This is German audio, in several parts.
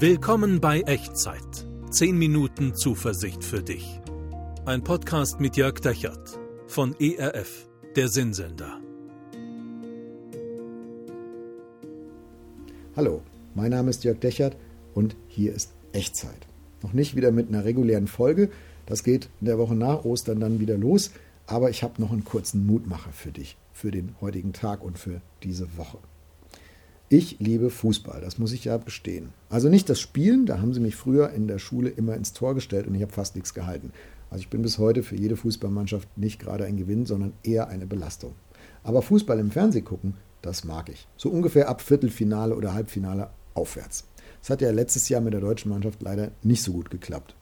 Willkommen bei Echtzeit. 10 Minuten Zuversicht für dich. Ein Podcast mit Jörg Dechert von ERF, der Sinnsender. Hallo, mein Name ist Jörg Dechert und hier ist Echtzeit. Noch nicht wieder mit einer regulären Folge, das geht in der Woche nach Ostern dann wieder los, aber ich habe noch einen kurzen Mutmacher für dich, für den heutigen Tag und für diese Woche. Ich liebe Fußball, das muss ich ja bestehen. Also nicht das Spielen, da haben sie mich früher in der Schule immer ins Tor gestellt und ich habe fast nichts gehalten. Also ich bin bis heute für jede Fußballmannschaft nicht gerade ein Gewinn, sondern eher eine Belastung. Aber Fußball im Fernsehen gucken, das mag ich. So ungefähr ab Viertelfinale oder Halbfinale aufwärts. Das hat ja letztes Jahr mit der deutschen Mannschaft leider nicht so gut geklappt.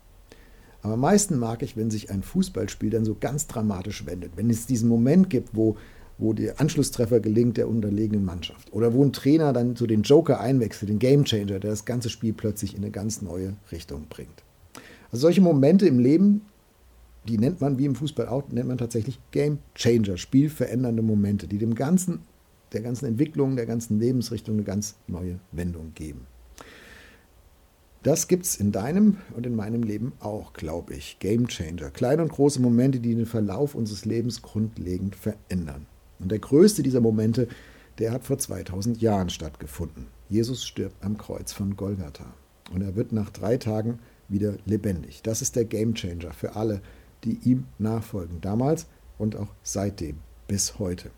Aber am meisten mag ich, wenn sich ein Fußballspiel dann so ganz dramatisch wendet. Wenn es diesen Moment gibt, wo wo der Anschlusstreffer gelingt der unterlegenen Mannschaft. Oder wo ein Trainer dann so den Joker einwechselt, den Gamechanger, der das ganze Spiel plötzlich in eine ganz neue Richtung bringt. Also solche Momente im Leben, die nennt man wie im Fußball auch, nennt man tatsächlich Game Changer, spielverändernde Momente, die dem ganzen, der ganzen Entwicklung, der ganzen Lebensrichtung eine ganz neue Wendung geben. Das gibt es in deinem und in meinem Leben auch, glaube ich. Game Changer. Kleine und große Momente, die den Verlauf unseres Lebens grundlegend verändern. Und der größte dieser Momente, der hat vor 2000 Jahren stattgefunden. Jesus stirbt am Kreuz von Golgatha. Und er wird nach drei Tagen wieder lebendig. Das ist der Gamechanger für alle, die ihm nachfolgen. Damals und auch seitdem, bis heute.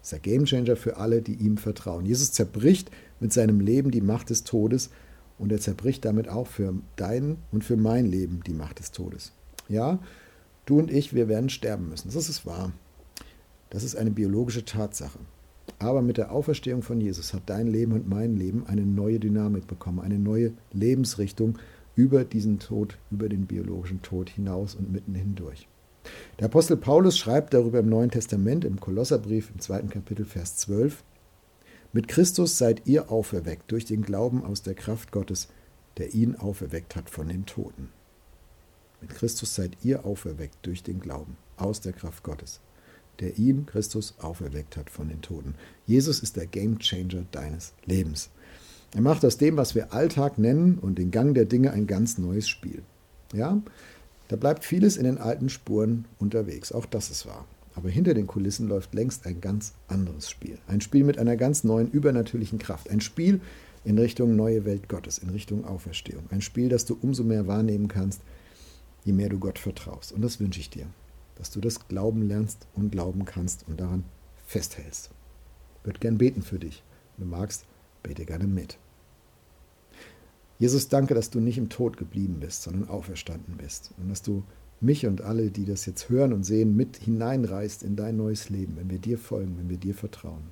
Das ist der Gamechanger für alle, die ihm vertrauen. Jesus zerbricht mit seinem Leben die Macht des Todes und er zerbricht damit auch für dein und für mein Leben die Macht des Todes. Ja, du und ich, wir werden sterben müssen. Das ist wahr. Das ist eine biologische Tatsache. Aber mit der Auferstehung von Jesus hat dein Leben und mein Leben eine neue Dynamik bekommen, eine neue Lebensrichtung über diesen Tod, über den biologischen Tod hinaus und mitten hindurch. Der Apostel Paulus schreibt darüber im Neuen Testament, im Kolosserbrief im zweiten Kapitel, Vers 12. Mit Christus seid ihr auferweckt durch den Glauben aus der Kraft Gottes, der ihn auferweckt hat von den Toten. Mit Christus seid ihr auferweckt durch den Glauben aus der Kraft Gottes der ihn, Christus, auferweckt hat von den Toten. Jesus ist der Gamechanger deines Lebens. Er macht aus dem, was wir Alltag nennen und den Gang der Dinge ein ganz neues Spiel. Ja, da bleibt vieles in den alten Spuren unterwegs, auch das ist wahr. Aber hinter den Kulissen läuft längst ein ganz anderes Spiel. Ein Spiel mit einer ganz neuen übernatürlichen Kraft. Ein Spiel in Richtung neue Welt Gottes, in Richtung Auferstehung. Ein Spiel, das du umso mehr wahrnehmen kannst, je mehr du Gott vertraust. Und das wünsche ich dir dass du das Glauben lernst und glauben kannst und daran festhältst. Ich würde gern beten für dich. Wenn du magst, bete gerne mit. Jesus, danke, dass du nicht im Tod geblieben bist, sondern auferstanden bist. Und dass du mich und alle, die das jetzt hören und sehen, mit hineinreißt in dein neues Leben, wenn wir dir folgen, wenn wir dir vertrauen.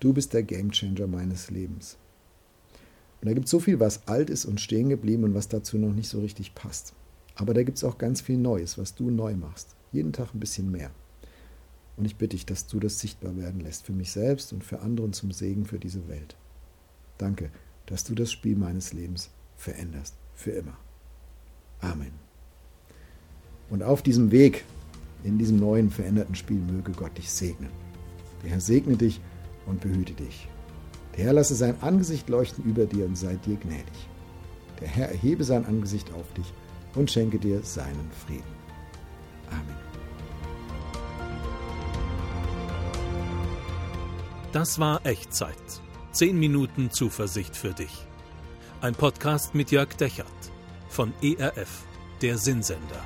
Du bist der Gamechanger meines Lebens. Und da gibt es so viel, was alt ist und stehen geblieben und was dazu noch nicht so richtig passt. Aber da gibt es auch ganz viel Neues, was du neu machst. Jeden Tag ein bisschen mehr. Und ich bitte dich, dass du das sichtbar werden lässt, für mich selbst und für andere und zum Segen für diese Welt. Danke, dass du das Spiel meines Lebens veränderst, für immer. Amen. Und auf diesem Weg, in diesem neuen, veränderten Spiel, möge Gott dich segnen. Der Herr segne dich und behüte dich. Der Herr lasse sein Angesicht leuchten über dir und sei dir gnädig. Der Herr erhebe sein Angesicht auf dich und schenke dir seinen Frieden. Amen. Das war Echtzeit. Zehn Minuten Zuversicht für dich. Ein Podcast mit Jörg Dechert von ERF, der Sinnsender.